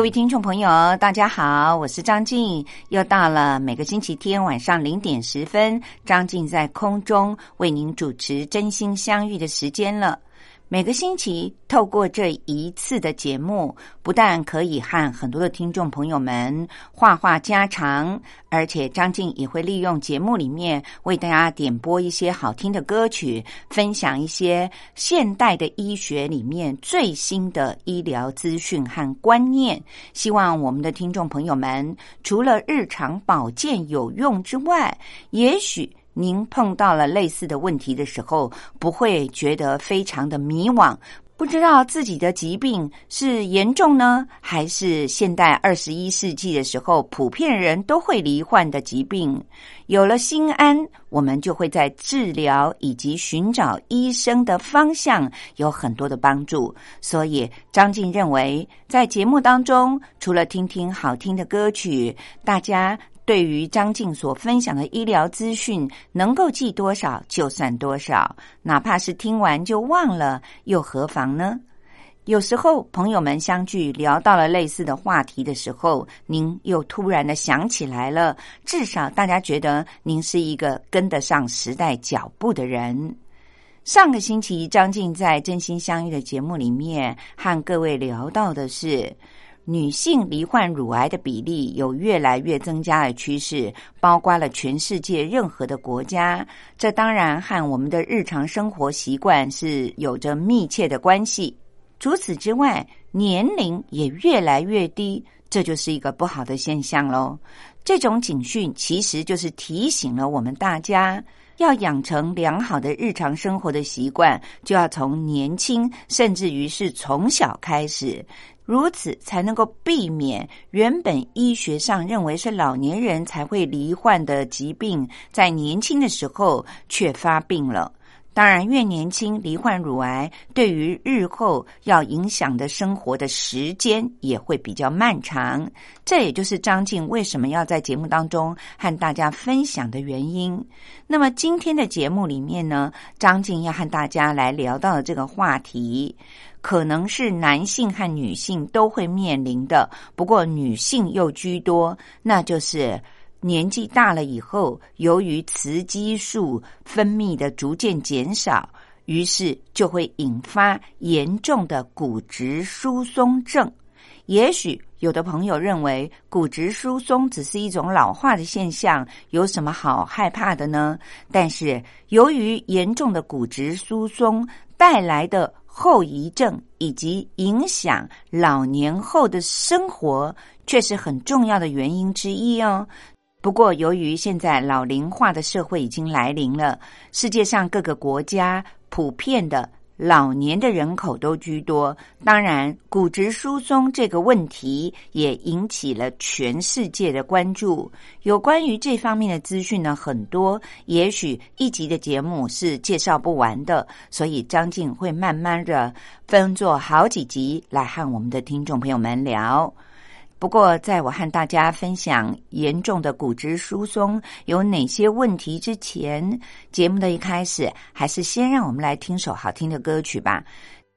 各位听众朋友，大家好，我是张静，又到了每个星期天晚上零点十分，张静在空中为您主持《真心相遇》的时间了。每个星期透过这一次的节目，不但可以和很多的听众朋友们话话家常，而且张静也会利用节目里面为大家点播一些好听的歌曲，分享一些现代的医学里面最新的医疗资讯和观念。希望我们的听众朋友们除了日常保健有用之外，也许。您碰到了类似的问题的时候，不会觉得非常的迷惘，不知道自己的疾病是严重呢，还是现代二十一世纪的时候普遍人都会罹患的疾病。有了心安，我们就会在治疗以及寻找医生的方向有很多的帮助。所以，张静认为，在节目当中，除了听听好听的歌曲，大家。对于张静所分享的医疗资讯，能够记多少就算多少，哪怕是听完就忘了，又何妨呢？有时候朋友们相聚聊到了类似的话题的时候，您又突然的想起来了，至少大家觉得您是一个跟得上时代脚步的人。上个星期，张静在《真心相遇》的节目里面和各位聊到的是。女性罹患乳癌的比例有越来越增加的趋势，包括了全世界任何的国家。这当然和我们的日常生活习惯是有着密切的关系。除此之外，年龄也越来越低，这就是一个不好的现象喽。这种警讯其实就是提醒了我们大家，要养成良好的日常生活的习惯，就要从年轻，甚至于是从小开始。如此才能够避免原本医学上认为是老年人才会罹患的疾病，在年轻的时候却发病了。当然，越年轻罹患乳癌，对于日后要影响的生活的时间也会比较漫长。这也就是张静为什么要在节目当中和大家分享的原因。那么今天的节目里面呢，张静要和大家来聊到的这个话题。可能是男性和女性都会面临的，不过女性又居多，那就是年纪大了以后，由于雌激素分泌的逐渐减少，于是就会引发严重的骨质疏松症。也许有的朋友认为骨质疏松只是一种老化的现象，有什么好害怕的呢？但是由于严重的骨质疏松带来的。后遗症以及影响老年后的生活，却是很重要的原因之一哦。不过，由于现在老龄化的社会已经来临了，世界上各个国家普遍的。老年的人口都居多，当然，骨质疏松这个问题也引起了全世界的关注。有关于这方面的资讯呢，很多，也许一集的节目是介绍不完的，所以张静会慢慢的分作好几集来和我们的听众朋友们聊。不过，在我和大家分享严重的骨质疏松有哪些问题之前，节目的一开始，还是先让我们来听首好听的歌曲吧。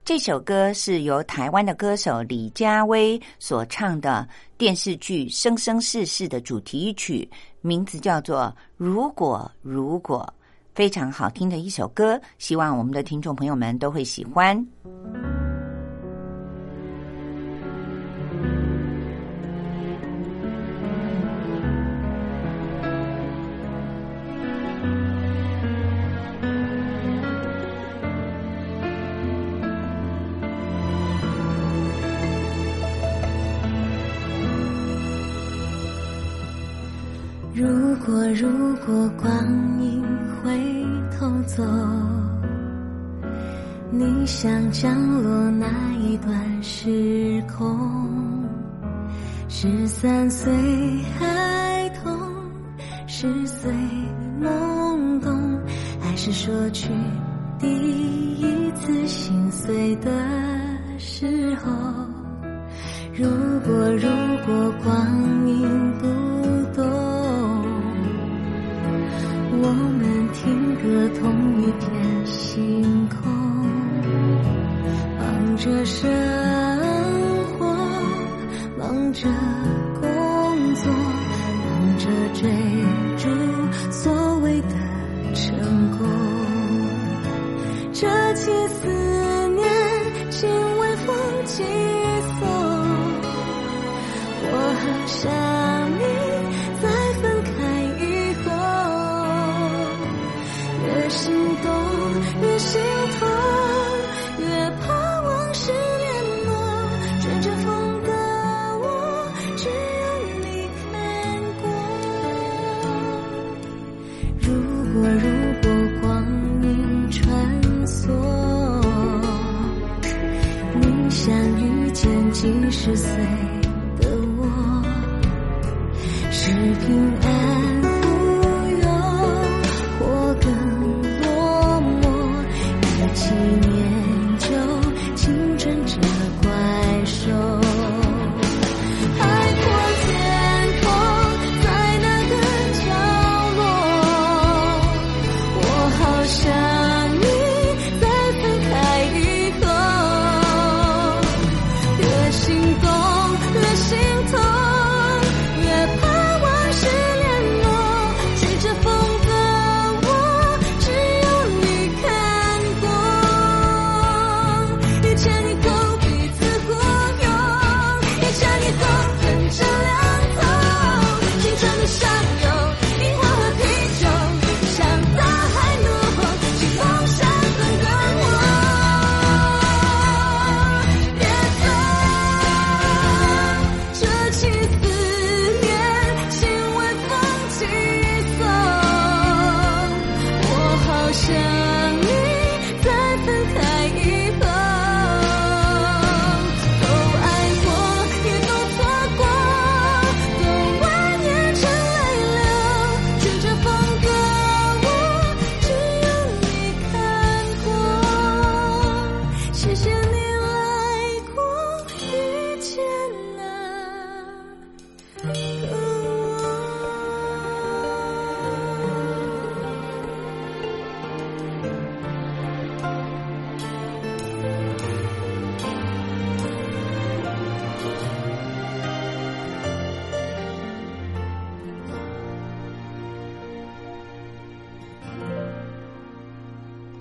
这首歌是由台湾的歌手李佳薇所唱的电视剧《生生世世》的主题曲，名字叫做《如果如果》，非常好听的一首歌，希望我们的听众朋友们都会喜欢。如果光阴回头走，你想降落哪一段时空？十三岁孩童，十岁懵懂，还是说去第一次心碎的时候？如果如果光阴看过。如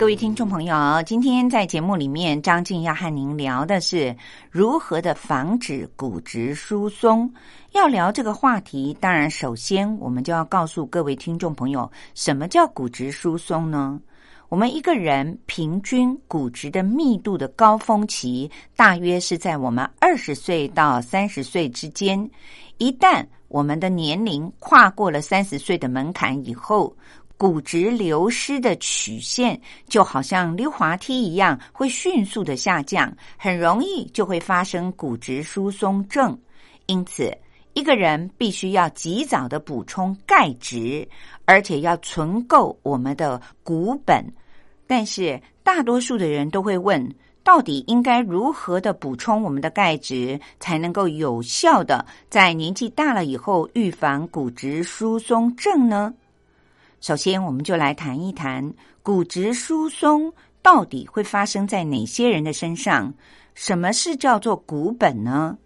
各位听众朋友，今天在节目里面，张静要和您聊的是如何的防止骨质疏松。要聊这个话题，当然首先我们就要告诉各位听众朋友，什么叫骨质疏松呢？我们一个人平均骨质的密度的高峰期，大约是在我们二十岁到三十岁之间。一旦我们的年龄跨过了三十岁的门槛以后，骨质流失的曲线就好像溜滑梯一样，会迅速的下降，很容易就会发生骨质疏松症。因此，一个人必须要及早的补充钙质，而且要存够我们的骨本。但是，大多数的人都会问：到底应该如何的补充我们的钙质，才能够有效的在年纪大了以后预防骨质疏松症呢？首先，我们就来谈一谈骨质疏松到底会发生在哪些人的身上？什么是叫做骨本呢？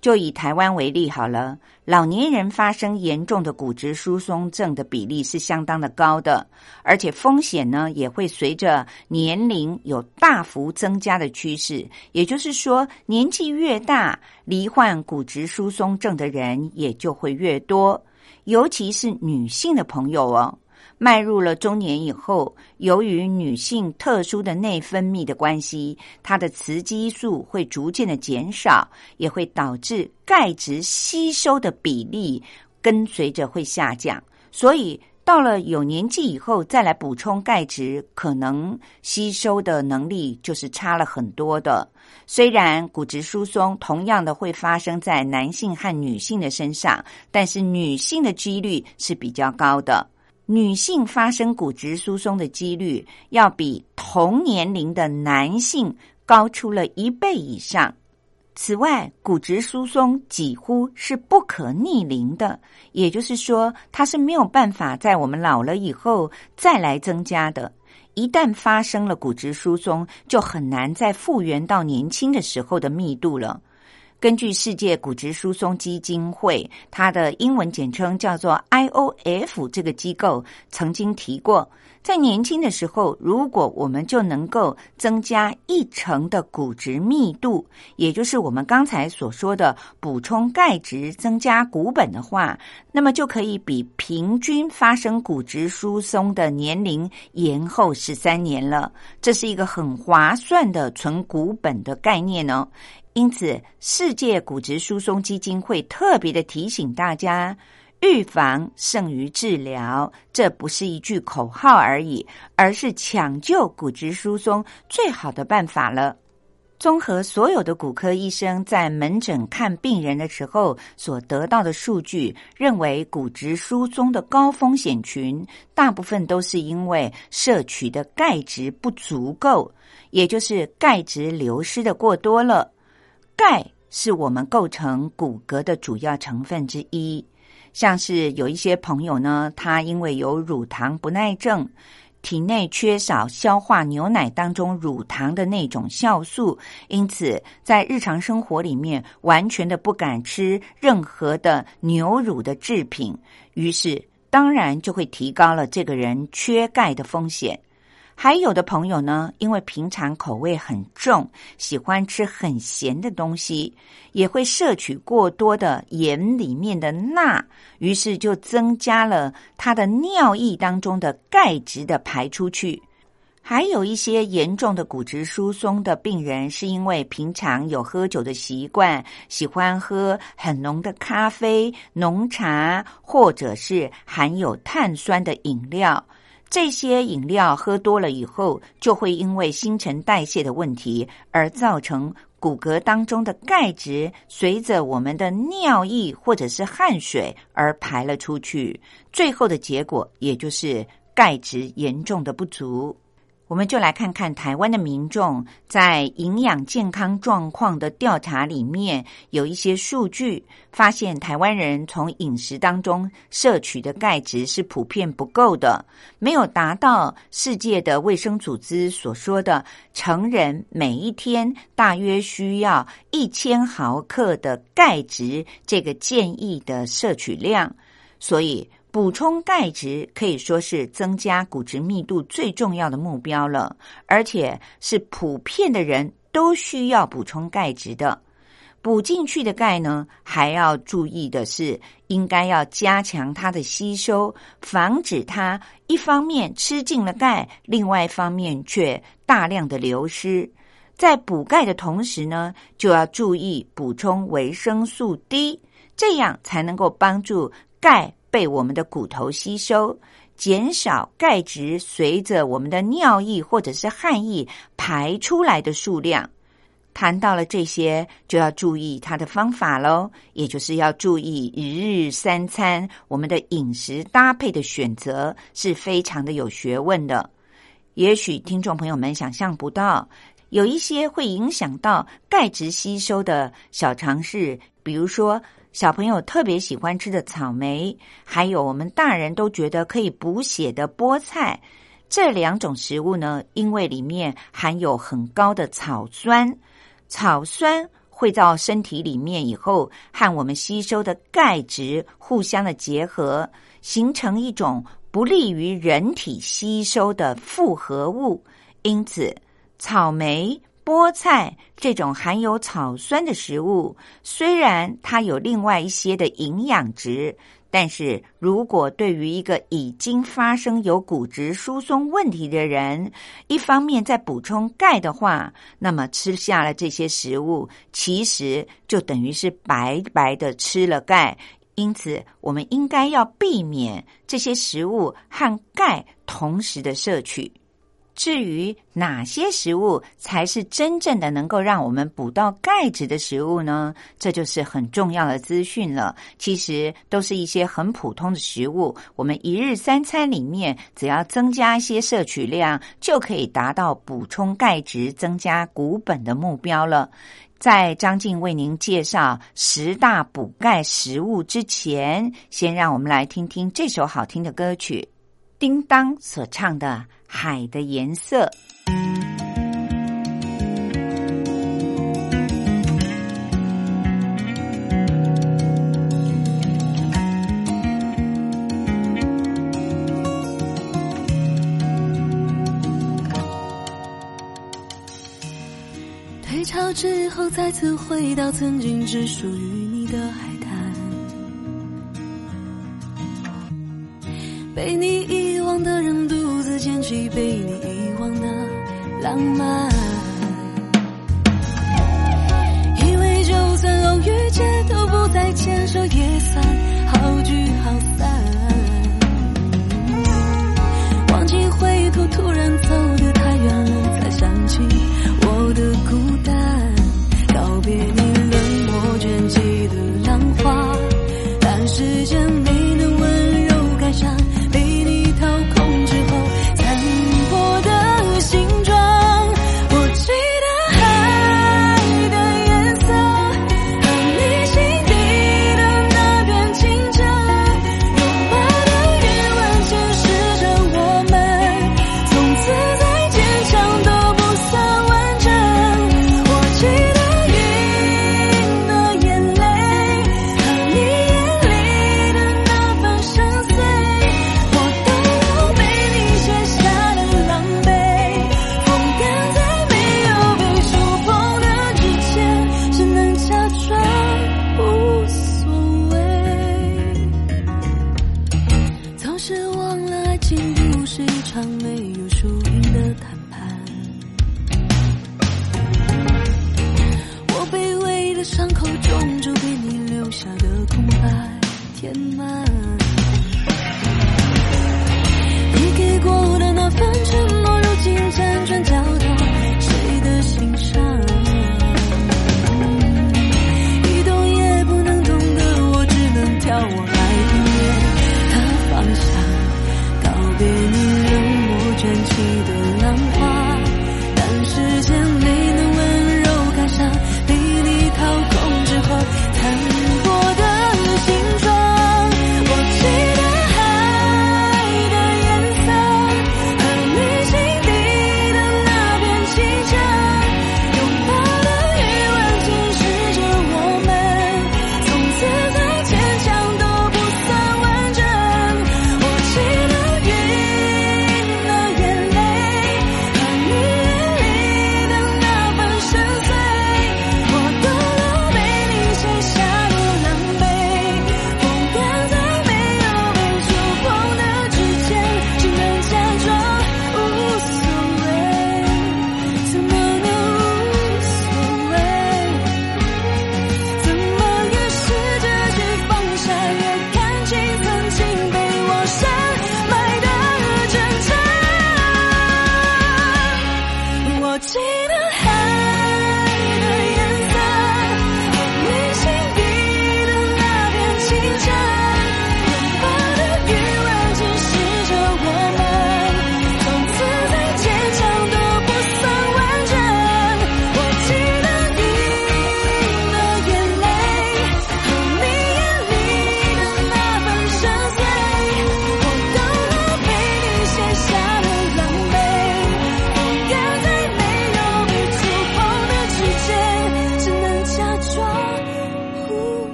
就以台湾为例好了，老年人发生严重的骨质疏松症的比例是相当的高的，而且风险呢也会随着年龄有大幅增加的趋势。也就是说，年纪越大，罹患骨质疏松症的人也就会越多，尤其是女性的朋友哦。迈入了中年以后，由于女性特殊的内分泌的关系，她的雌激素会逐渐的减少，也会导致钙质吸收的比例跟随着会下降，所以到了有年纪以后再来补充钙质，可能吸收的能力就是差了很多的。虽然骨质疏松同样的会发生在男性和女性的身上，但是女性的几率是比较高的。女性发生骨质疏松的几率要比同年龄的男性高出了一倍以上。此外，骨质疏松几乎是不可逆龄的，也就是说，它是没有办法在我们老了以后再来增加的。一旦发生了骨质疏松，就很难再复原到年轻的时候的密度了。根据世界骨质疏松基金会，它的英文简称叫做 IOF，这个机构曾经提过，在年轻的时候，如果我们就能够增加一成的骨质密度，也就是我们刚才所说的补充钙质、增加骨本的话，那么就可以比平均发生骨质疏松的年龄延后十三年了。这是一个很划算的存骨本的概念呢。因此，世界骨质疏松基金会特别的提醒大家：预防胜于治疗，这不是一句口号而已，而是抢救骨质疏松最好的办法了。综合所有的骨科医生在门诊看病人的时候所得到的数据，认为骨质疏松的高风险群，大部分都是因为摄取的钙质不足够，也就是钙质流失的过多了。钙是我们构成骨骼的主要成分之一，像是有一些朋友呢，他因为有乳糖不耐症，体内缺少消化牛奶当中乳糖的那种酵素，因此在日常生活里面完全的不敢吃任何的牛乳的制品，于是当然就会提高了这个人缺钙的风险。还有的朋友呢，因为平常口味很重，喜欢吃很咸的东西，也会摄取过多的盐里面的钠，于是就增加了他的尿液当中的钙质的排出去。还有一些严重的骨质疏松的病人，是因为平常有喝酒的习惯，喜欢喝很浓的咖啡、浓茶，或者是含有碳酸的饮料。这些饮料喝多了以后，就会因为新陈代谢的问题而造成骨骼当中的钙质随着我们的尿液或者是汗水而排了出去，最后的结果也就是钙质严重的不足。我们就来看看台湾的民众在营养健康状况的调查里面有一些数据，发现台湾人从饮食当中摄取的钙质是普遍不够的，没有达到世界的卫生组织所说的成人每一天大约需要一千毫克的钙质这个建议的摄取量，所以。补充钙质可以说是增加骨质密度最重要的目标了，而且是普遍的人都需要补充钙质的。补进去的钙呢，还要注意的是，应该要加强它的吸收，防止它一方面吃进了钙，另外一方面却大量的流失。在补钙的同时呢，就要注意补充维生素 D，这样才能够帮助钙。被我们的骨头吸收，减少钙质随着我们的尿液或者是汗液排出来的数量。谈到了这些，就要注意它的方法喽，也就是要注意一日三餐，我们的饮食搭配的选择是非常的有学问的。也许听众朋友们想象不到，有一些会影响到钙质吸收的小常识，比如说。小朋友特别喜欢吃的草莓，还有我们大人都觉得可以补血的菠菜，这两种食物呢，因为里面含有很高的草酸，草酸会到身体里面以后，和我们吸收的钙质互相的结合，形成一种不利于人体吸收的复合物，因此草莓。菠菜这种含有草酸的食物，虽然它有另外一些的营养值，但是如果对于一个已经发生有骨质疏松问题的人一方面在补充钙的话，那么吃下了这些食物，其实就等于是白白的吃了钙，因此我们应该要避免这些食物和钙同时的摄取。至于哪些食物才是真正的能够让我们补到钙质的食物呢？这就是很重要的资讯了。其实都是一些很普通的食物我们一日三餐里面只要增加一些摄取量就可以达到补充钙质增加骨本的目标了。在张静为您介绍十大补钙食物之前先让我们来听听这首好听的歌曲。叮当所唱的海的颜色。退潮之后再次回到曾经只属于你的海。他没有。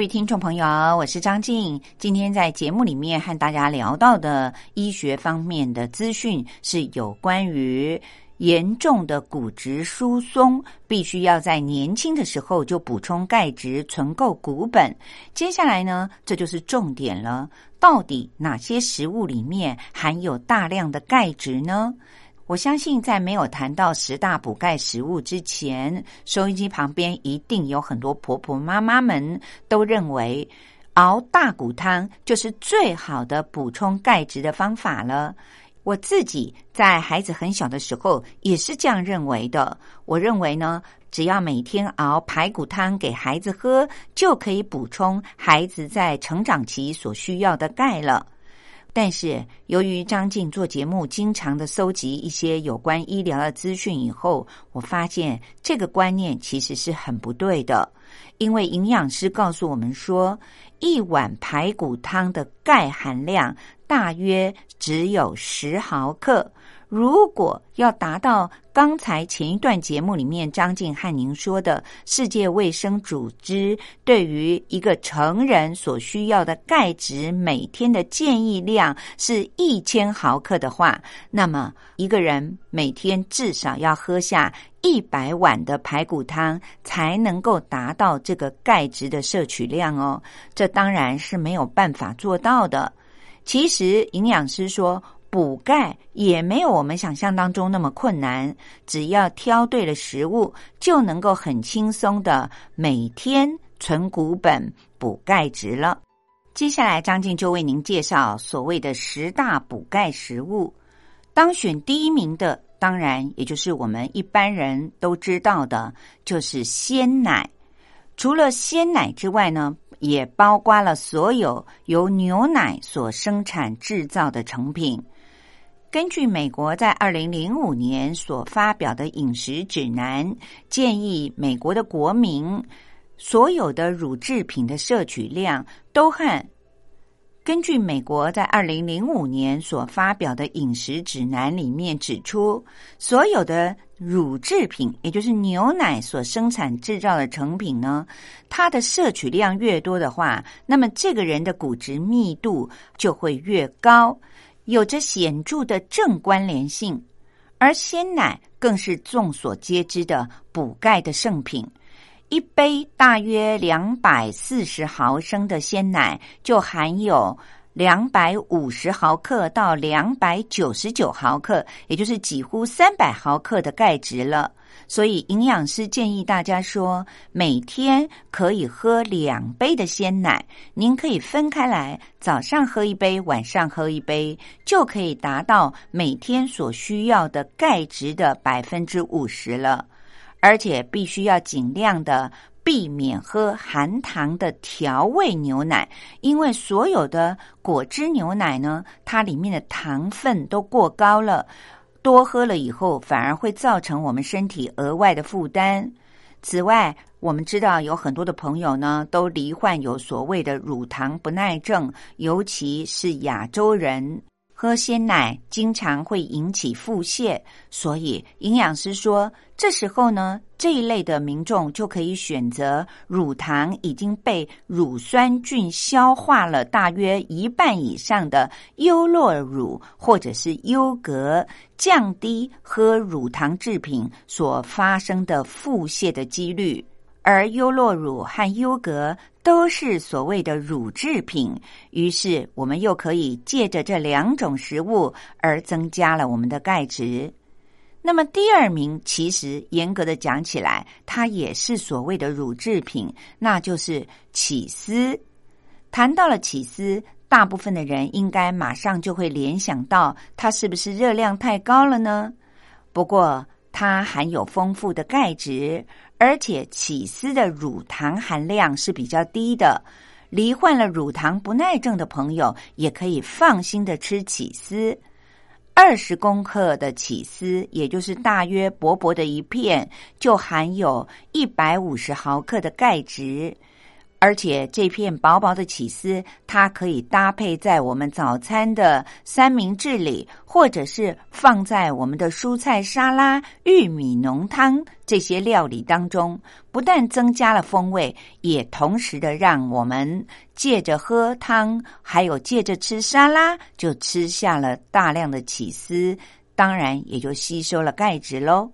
各位听众朋友我是张静。今天在节目里面和大家聊到的医学方面的资讯是有关于严重的骨质疏松必须要在年轻的时候就补充钙质存够骨本。接下来呢这就是重点了。到底哪些食物里面含有大量的钙质呢？我相信，在没有谈到十大补钙食物之前，收音机旁边一定有很多婆婆妈妈们都认为熬大骨汤就是最好的补充钙质的方法了。我自己在孩子很小的时候也是这样认为的。我认为呢，只要每天熬排骨汤给孩子喝，就可以补充孩子在成长期所需要的钙了。但是，由于张静做节目，经常的搜集一些有关医疗的资讯以后，我发现这个观念其实是很不对的。因为营养师告诉我们说，一碗排骨汤的钙含量大约只有十毫克。如果要达到刚才前一段节目里面张静和您说的世界卫生组织对于一个成人所需要的钙质每天的建议量是一千毫克的话，那么一个人每天至少要喝下一百碗的排骨汤才能够达到这个钙质的摄取量哦。这当然是没有办法做到的。其实营养师说。补钙也没有我们想象当中那么困难，只要挑对了食物，就能够很轻松的每天存骨本补钙质了。接下来，张静就为您介绍所谓的十大补钙食物。当选第一名的，当然也就是我们一般人都知道的，就是鲜奶。除了鲜奶之外呢，也包括了所有由牛奶所生产制造的成品。根据美国在二零零五年所发表的饮食指南，建议美国的国民所有的乳制品的摄取量都和根据美国在二零零五年所发表的饮食指南里面指出，所有的乳制品，也就是牛奶所生产制造的成品呢，它的摄取量越多的话，那么这个人的骨质密度就会越高。有着显著的正关联性，而鲜奶更是众所皆知的补钙的圣品。一杯大约两百四十毫升的鲜奶，就含有两百五十毫克到两百九十九毫克，也就是几乎三百毫克的钙质了。所以，营养师建议大家说，每天可以喝两杯的鲜奶。您可以分开来，早上喝一杯，晚上喝一杯，就可以达到每天所需要的钙质的百分之五十了。而且，必须要尽量的避免喝含糖的调味牛奶，因为所有的果汁牛奶呢，它里面的糖分都过高了。多喝了以后，反而会造成我们身体额外的负担。此外，我们知道有很多的朋友呢，都罹患有所谓的乳糖不耐症，尤其是亚洲人。喝鲜奶经常会引起腹泻，所以营养师说，这时候呢，这一类的民众就可以选择乳糖已经被乳酸菌消化了大约一半以上的优酪乳或者是优格，降低喝乳糖制品所发生的腹泻的几率。而优酪乳和优格都是所谓的乳制品，于是我们又可以借着这两种食物而增加了我们的钙质。那么第二名，其实严格的讲起来，它也是所谓的乳制品，那就是起司。谈到了起司，大部分的人应该马上就会联想到它是不是热量太高了呢？不过它含有丰富的钙质。而且起司的乳糖含量是比较低的，罹患了乳糖不耐症的朋友也可以放心的吃起司。二十公克的起司，也就是大约薄薄的一片，就含有一百五十毫克的钙质。而且这片薄薄的起司，它可以搭配在我们早餐的三明治里，或者是放在我们的蔬菜沙拉、玉米浓汤这些料理当中。不但增加了风味，也同时的让我们借着喝汤，还有借着吃沙拉，就吃下了大量的起司。当然也就吸收了钙质喽。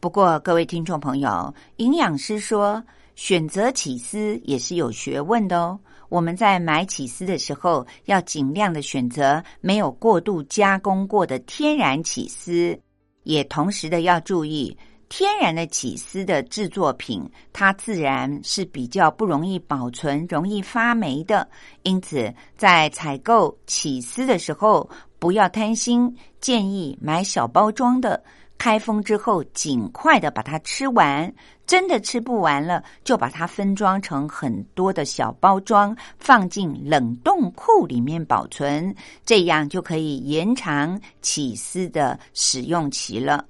不过，各位听众朋友，营养师说，选择起司也是有学问的哦。我们在买起司的时候，要尽量的选择没有过度加工过的天然起司，也同时的要注意，天然的起司的制作品，它自然是比较不容易保存、容易发霉的。因此，在采购起司的时候，不要贪心，建议买小包装的。开封之后，尽快的把它吃完。真的吃不完了，就把它分装成很多的小包装，放进冷冻库里面保存，这样就可以延长起司的使用期了。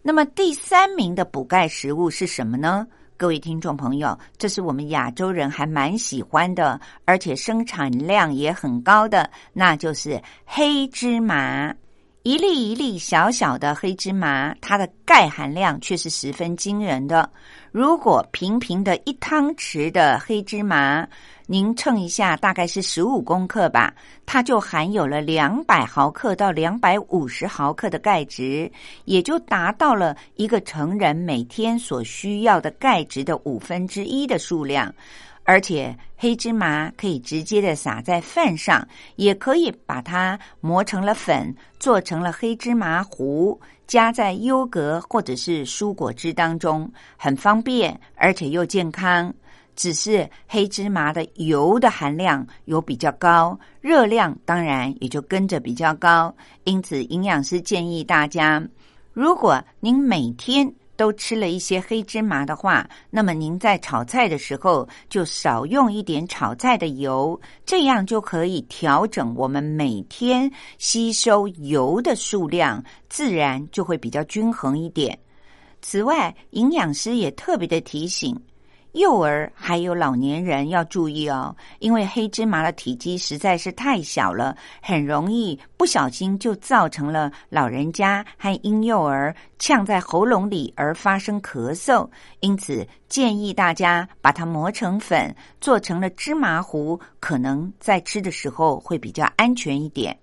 那么第三名的补钙食物是什么呢？各位听众朋友，这是我们亚洲人还蛮喜欢的，而且生产量也很高的，那就是黑芝麻。一粒一粒小小的黑芝麻，它的钙含量却是十分惊人的。如果平平的一汤匙的黑芝麻，您称一下，大概是十五公克吧，它就含有了两百毫克到两百五十毫克的钙质，也就达到了一个成人每天所需要的钙质的五分之一的数量。而且黑芝麻可以直接的撒在饭上，也可以把它磨成了粉，做成了黑芝麻糊，加在优格或者是蔬果汁当中，很方便，而且又健康。只是黑芝麻的油的含量有比较高，热量当然也就跟着比较高。因此，营养师建议大家，如果您每天都吃了一些黑芝麻的话，那么您在炒菜的时候就少用一点炒菜的油，这样就可以调整我们每天吸收油的数量，自然就会比较均衡一点。此外，营养师也特别的提醒。幼儿还有老年人要注意哦，因为黑芝麻的体积实在是太小了，很容易不小心就造成了老人家和婴幼儿呛在喉咙里而发生咳嗽。因此，建议大家把它磨成粉，做成了芝麻糊，可能在吃的时候会比较安全一点。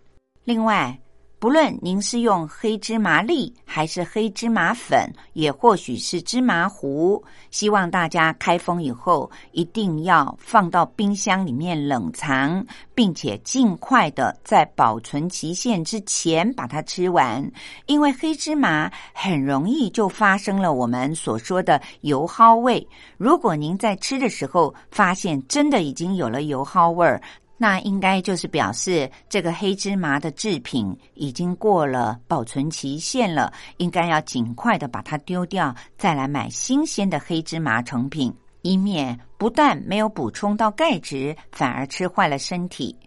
另外，不论您是用黑芝麻粒还是黑芝麻粉，也或许是芝麻糊，希望大家开封以后一定要放到冰箱里面冷藏，并且尽快的在保存期限之前把它吃完。因为黑芝麻很容易就发生了我们所说的油耗味。如果您在吃的时候发现真的已经有了油耗味儿，那应该就是表示这个黑芝麻的制品已经过了保存期限了，应该要尽快的把它丢掉，再来买新鲜的黑芝麻成品，以免不但没有补充到钙质，反而吃坏了身体。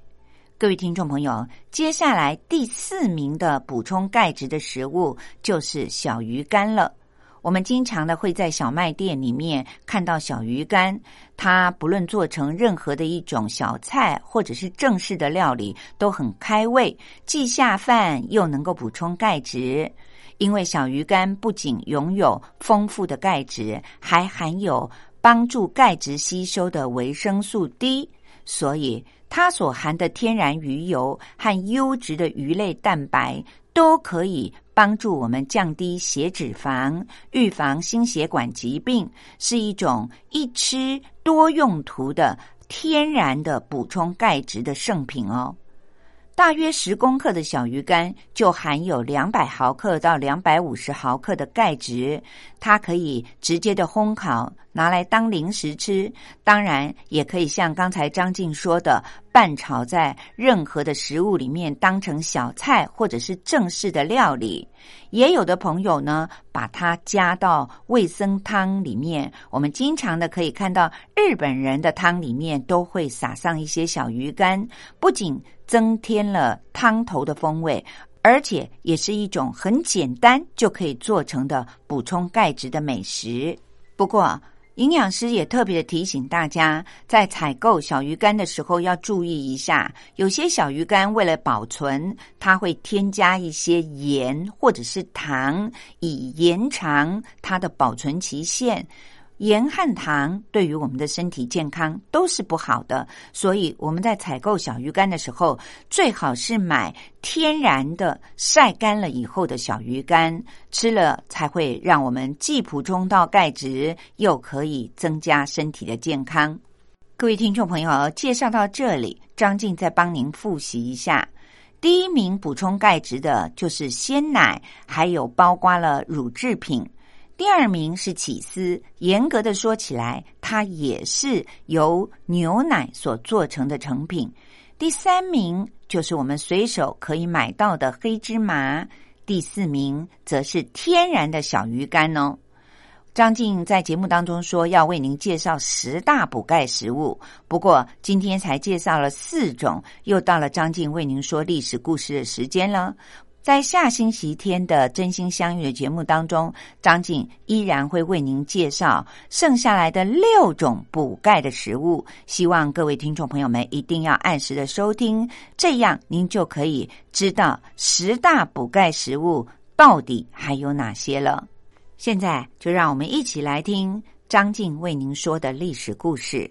各位听众朋友，接下来第四名的补充钙质的食物就是小鱼干了。我们经常的会在小卖店里面看到小鱼干，它不论做成任何的一种小菜，或者是正式的料理，都很开胃，既下饭又能够补充钙质。因为小鱼干不仅拥有丰富的钙质，还含有帮助钙质吸收的维生素 D，所以它所含的天然鱼油和优质的鱼类蛋白都可以。帮助我们降低血脂肪，预防心血管疾病，是一种一吃多用途的天然的补充钙质的圣品哦。大约十公克的小鱼干就含有两百毫克到两百五十毫克的钙质，它可以直接的烘烤，拿来当零食吃。当然，也可以像刚才张静说的，拌炒在任何的食物里面，当成小菜或者是正式的料理。也有的朋友呢，把它加到味增汤里面。我们经常的可以看到，日本人的汤里面都会撒上一些小鱼干，不仅增添了汤头的风味，而且也是一种很简单就可以做成的补充钙质的美食。不过，营养师也特别的提醒大家，在采购小鱼干的时候要注意一下，有些小鱼干为了保存，它会添加一些盐或者是糖，以延长它的保存期限。盐和糖对于我们的身体健康都是不好的，所以我们在采购小鱼干的时候，最好是买天然的晒干了以后的小鱼干，吃了才会让我们既补充到钙质，又可以增加身体的健康。各位听众朋友，介绍到这里，张静再帮您复习一下。第一名补充钙质的就是鲜奶，还有包括了乳制品。第二名是起司，严格的说起来，它也是由牛奶所做成的成品。第三名就是我们随手可以买到的黑芝麻，第四名则是天然的小鱼干哦。张静在节目当中说要为您介绍十大补钙食物，不过今天才介绍了四种，又到了张静为您说历史故事的时间了。在下星期天的真心相遇的节目当中，张静依然会为您介绍剩下来的六种补钙的食物。希望各位听众朋友们一定要按时的收听，这样您就可以知道十大补钙食物到底还有哪些了。现在就让我们一起来听张静为您说的历史故事。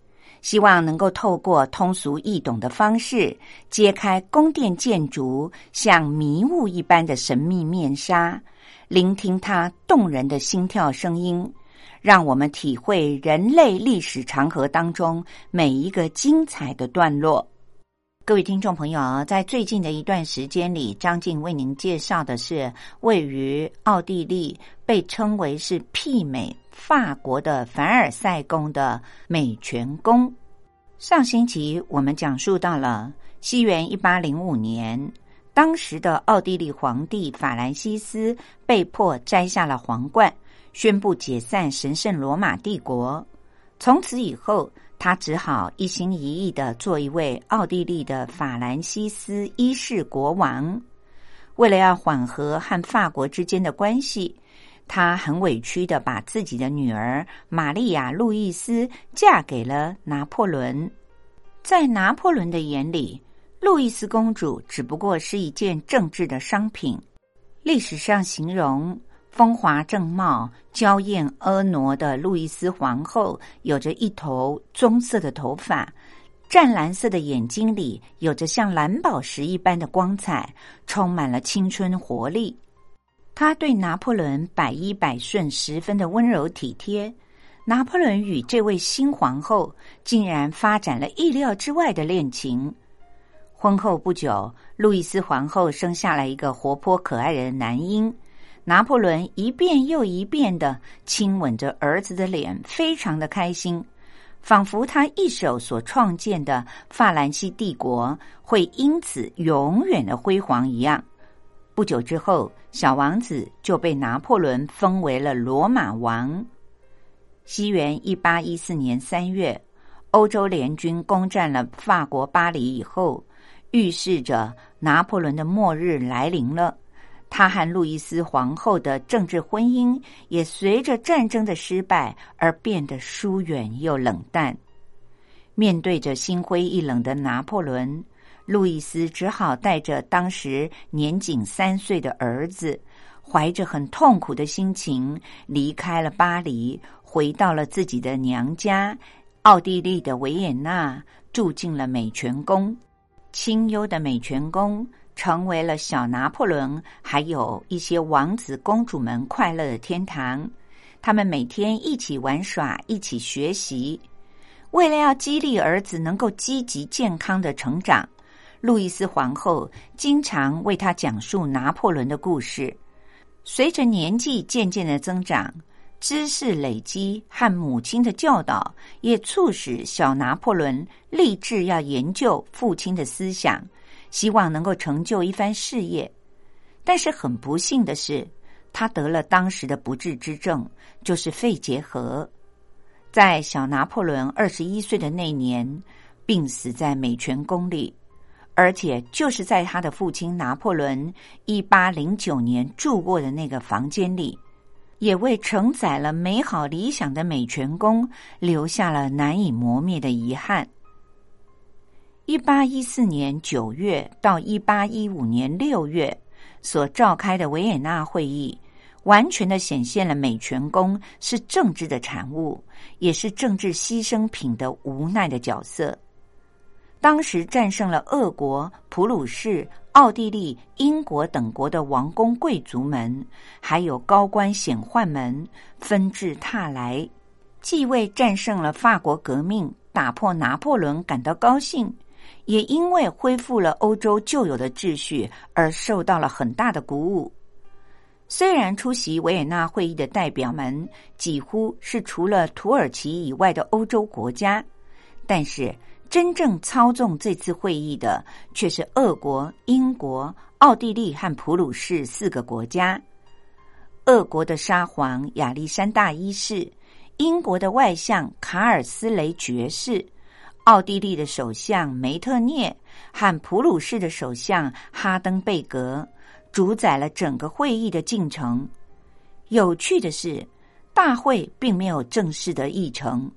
希望能够透过通俗易懂的方式，揭开宫殿建筑像迷雾一般的神秘面纱，聆听它动人的心跳声音，让我们体会人类历史长河当中每一个精彩的段落。各位听众朋友，在最近的一段时间里，张静为您介绍的是位于奥地利，被称为是媲美。法国的凡尔赛宫的美泉宫。上星期我们讲述到了西元一八零五年，当时的奥地利皇帝法兰西斯被迫摘下了皇冠，宣布解散神圣罗马帝国。从此以后，他只好一心一意的做一位奥地利的法兰西斯一世国王。为了要缓和和法国之间的关系。他很委屈的把自己的女儿玛丽亚·路易斯嫁给了拿破仑。在拿破仑的眼里，路易斯公主只不过是一件政治的商品。历史上形容风华正茂、娇艳婀娜的路易斯皇后，有着一头棕色的头发，湛蓝色的眼睛里有着像蓝宝石一般的光彩，充满了青春活力。他对拿破仑百依百顺，十分的温柔体贴。拿破仑与这位新皇后竟然发展了意料之外的恋情。婚后不久，路易斯皇后生下了一个活泼可爱的男婴。拿破仑一遍又一遍的亲吻着儿子的脸，非常的开心，仿佛他一手所创建的法兰西帝国会因此永远的辉煌一样。不久之后，小王子就被拿破仑封为了罗马王。西元一八一四年三月，欧洲联军攻占了法国巴黎以后，预示着拿破仑的末日来临了。他和路易斯皇后的政治婚姻也随着战争的失败而变得疏远又冷淡。面对着心灰意冷的拿破仑。路易斯只好带着当时年仅三岁的儿子，怀着很痛苦的心情离开了巴黎，回到了自己的娘家——奥地利的维也纳，住进了美泉宫。清幽的美泉宫成为了小拿破仑还有一些王子公主们快乐的天堂。他们每天一起玩耍，一起学习。为了要激励儿子能够积极健康的成长。路易斯皇后经常为他讲述拿破仑的故事。随着年纪渐渐的增长，知识累积和母亲的教导，也促使小拿破仑立志要研究父亲的思想，希望能够成就一番事业。但是很不幸的是，他得了当时的不治之症，就是肺结核。在小拿破仑二十一岁的那年，病死在美泉宫里。而且就是在他的父亲拿破仑一八零九年住过的那个房间里，也为承载了美好理想的美泉宫留下了难以磨灭的遗憾。一八一四年九月到一八一五年六月所召开的维也纳会议，完全的显现了美泉宫是政治的产物，也是政治牺牲品的无奈的角色。当时战胜了俄国、普鲁士、奥地利、英国等国的王公贵族们，还有高官显宦们纷至沓来，既为战胜了法国革命、打破拿破仑感到高兴，也因为恢复了欧洲旧有的秩序而受到了很大的鼓舞。虽然出席维也纳会议的代表们几乎是除了土耳其以外的欧洲国家，但是。真正操纵这次会议的却是俄国、英国、奥地利和普鲁士四个国家。俄国的沙皇亚历山大一世、英国的外相卡尔斯雷爵士、奥地利的首相梅特涅和普鲁士的首相哈登贝格主宰了整个会议的进程。有趣的是，大会并没有正式的议程。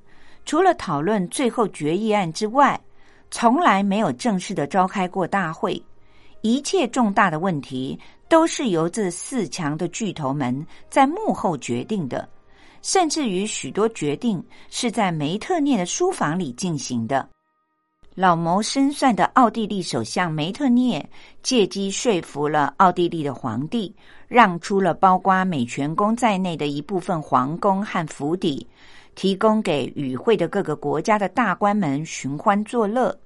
除了讨论最后决议案之外，从来没有正式的召开过大会。一切重大的问题都是由这四强的巨头们在幕后决定的，甚至于许多决定是在梅特涅的书房里进行的。老谋深算的奥地利首相梅特涅借机说服了奥地利的皇帝，让出了包括美泉宫在内的一部分皇宫和府邸。提供给与会的各个国家的大官们寻欢作乐。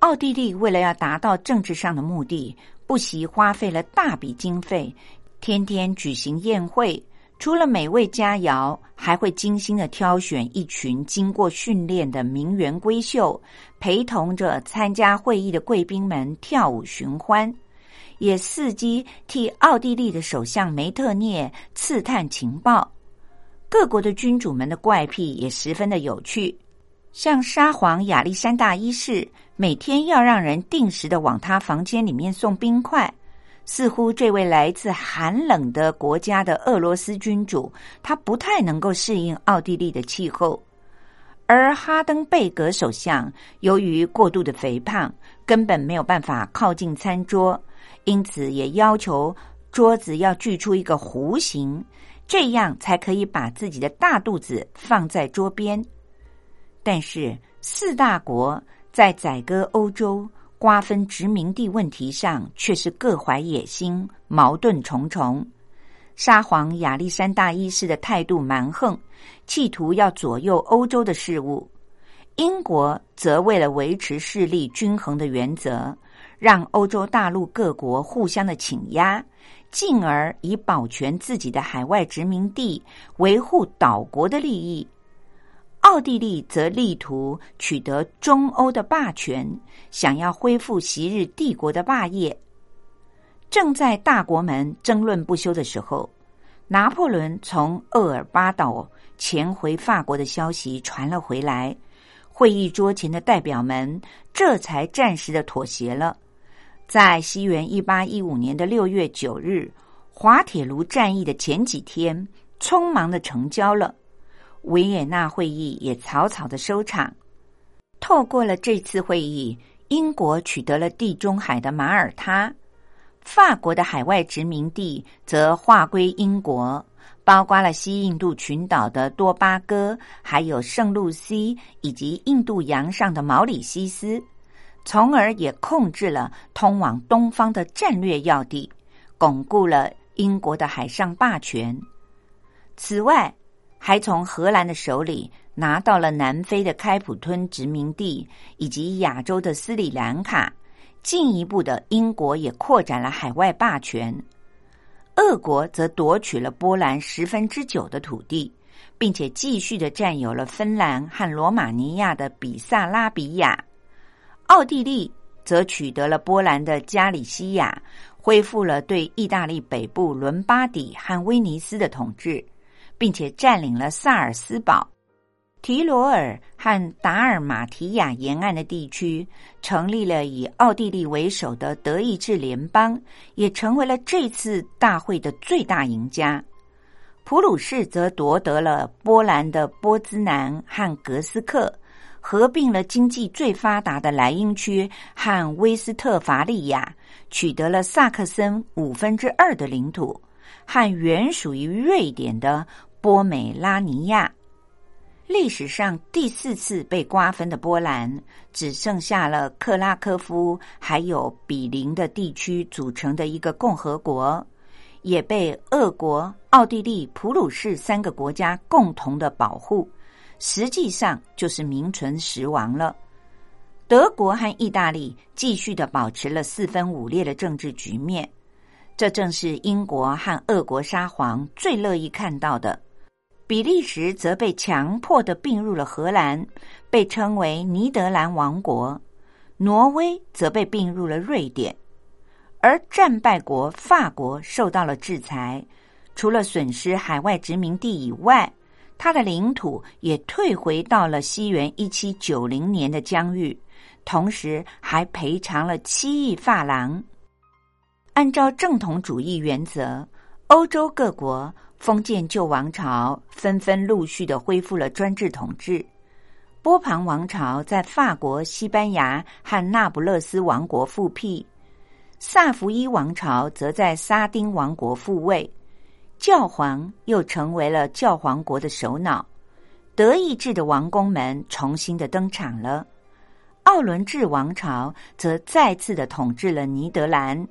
奥地利为了要达到政治上的目的，不惜花费了大笔经费，天天举行宴会。除了美味佳肴，还会精心的挑选一群经过训练的名媛闺秀，陪同着参加会议的贵宾们跳舞寻欢，也伺机替奥地利的首相梅特涅刺探情报。各国的君主们的怪癖也十分的有趣，像沙皇亚历山大一世每天要让人定时的往他房间里面送冰块，似乎这位来自寒冷的国家的俄罗斯君主，他不太能够适应奥地利的气候。而哈登贝格首相由于过度的肥胖，根本没有办法靠近餐桌，因此也要求桌子要锯出一个弧形。这样才可以把自己的大肚子放在桌边。但是四大国在宰割欧洲、瓜分殖民地问题上，却是各怀野心，矛盾重重。沙皇亚历山大一世的态度蛮横，企图要左右欧洲的事务；英国则为了维持势力均衡的原则，让欧洲大陆各国互相的倾压。进而以保全自己的海外殖民地、维护岛国的利益；奥地利则力图取得中欧的霸权，想要恢复昔日帝国的霸业。正在大国们争论不休的时候，拿破仑从厄尔巴岛潜回法国的消息传了回来，会议桌前的代表们这才暂时的妥协了。在西元一八一五年的六月九日，滑铁卢战役的前几天，匆忙的成交了。维也纳会议也草草的收场。透过了这次会议，英国取得了地中海的马耳他，法国的海外殖民地则划归英国，包括了西印度群岛的多巴哥，还有圣露西以及印度洋上的毛里西斯。从而也控制了通往东方的战略要地，巩固了英国的海上霸权。此外，还从荷兰的手里拿到了南非的开普敦殖民地以及亚洲的斯里兰卡。进一步的，英国也扩展了海外霸权。俄国则夺取了波兰十分之九的土地，并且继续的占有了芬兰和罗马尼亚的比萨拉比亚。奥地利则取得了波兰的加里西亚，恢复了对意大利北部伦巴底和威尼斯的统治，并且占领了萨尔斯堡、提罗尔和达尔马提亚沿岸的地区，成立了以奥地利为首的德意志联邦，也成为了这次大会的最大赢家。普鲁士则夺得了波兰的波兹南和格斯克。合并了经济最发达的莱茵区和威斯特伐利亚，取得了萨克森五分之二的领土，和原属于瑞典的波美拉尼亚。历史上第四次被瓜分的波兰，只剩下了克拉科夫还有比邻的地区组成的一个共和国，也被俄国、奥地利、普鲁士三个国家共同的保护，实际上就是名存实亡了。德国和意大利继续的保持了四分五裂的政治局面，这正是英国和俄国沙皇最乐意看到的。比利时则被强迫的并入了荷兰，被称为尼德兰王国；挪威则被并入了瑞典，而战败国法国受到了制裁，除了损失海外殖民地以外，它的领土也退回到了西元一七九零年的疆域，同时还赔偿了七亿法郎。按照正统主义原则，欧洲各国。封建旧王朝纷纷陆续的恢复了专制统治，波旁王朝在法国、西班牙和那不勒斯王国复辟，萨伏伊王朝则在沙丁王国复位，教皇又成为了教皇国的首脑，德意志的王公们重新的登场了，奥伦治王朝则再次的统治了尼德兰。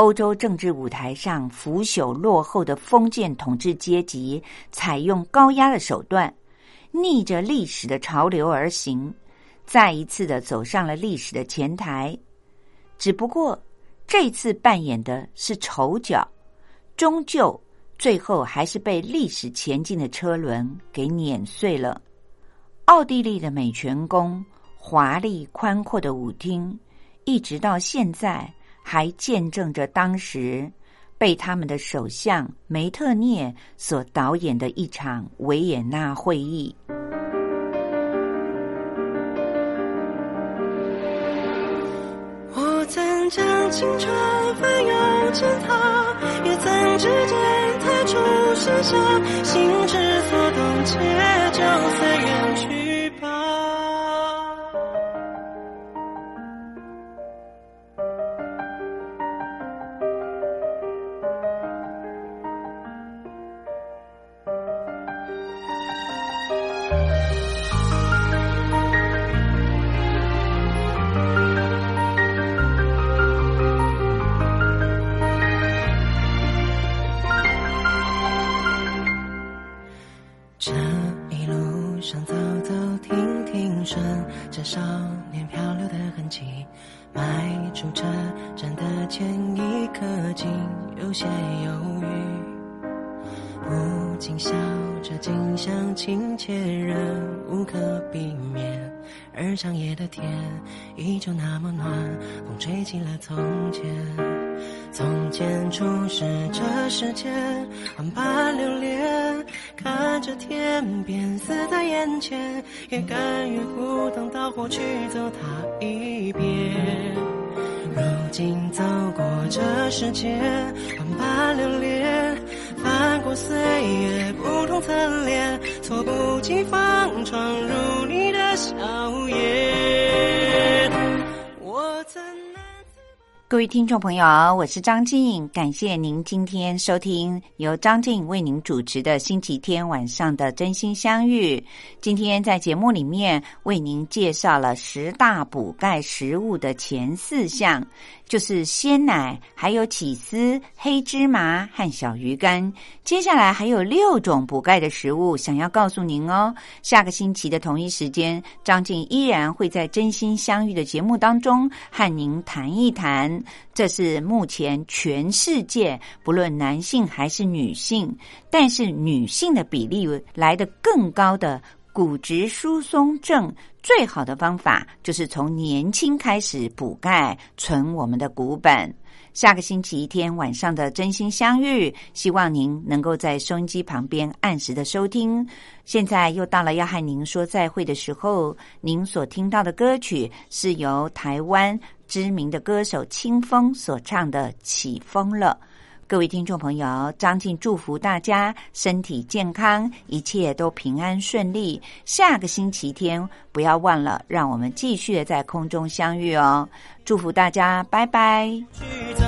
欧洲政治舞台上腐朽落后的封建统治阶级，采用高压的手段，逆着历史的潮流而行，再一次的走上了历史的前台。只不过这次扮演的是丑角，终究最后还是被历史前进的车轮给碾碎了。奥地利的美泉宫，华丽宽阔的舞厅，一直到现在。还见证着当时被他们的首相梅特涅所导演的一场维也纳会议。我曾将青春翻涌成她，也曾指尖弹出盛夏，心之所动，且就随缘去。吧风吹起了从前。从前初识这世间，万般留恋。看着天边死在眼前，也甘愿赴汤蹈火去走它一遍。如今走过这世间，万般留恋。翻过岁月不同侧脸，措不及防闯入你的笑颜。各位听众朋友，我是张静，感谢您今天收听由张静为您主持的星期天晚上的真心相遇。今天在节目里面为您介绍了十大补钙食物的前四项。就是鲜奶，还有起司、黑芝麻和小鱼干。接下来还有六种补钙的食物，想要告诉您哦。下个星期的同一时间，张静依然会在《真心相遇》的节目当中和您谈一谈。这是目前全世界不论男性还是女性，但是女性的比例来的更高的。骨质疏松症最好的方法就是从年轻开始补钙，存我们的骨本。下个星期一天晚上的真心相遇，希望您能够在收音机旁边按时的收听。现在又到了要和您说再会的时候，您所听到的歌曲是由台湾知名的歌手清风所唱的《起风了》。各位听众朋友，张静祝福大家身体健康，一切都平安顺利。下个星期天不要忘了，让我们继续在空中相遇哦。祝福大家，拜拜。去走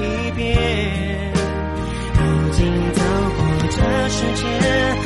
一遍。如今走过这世界。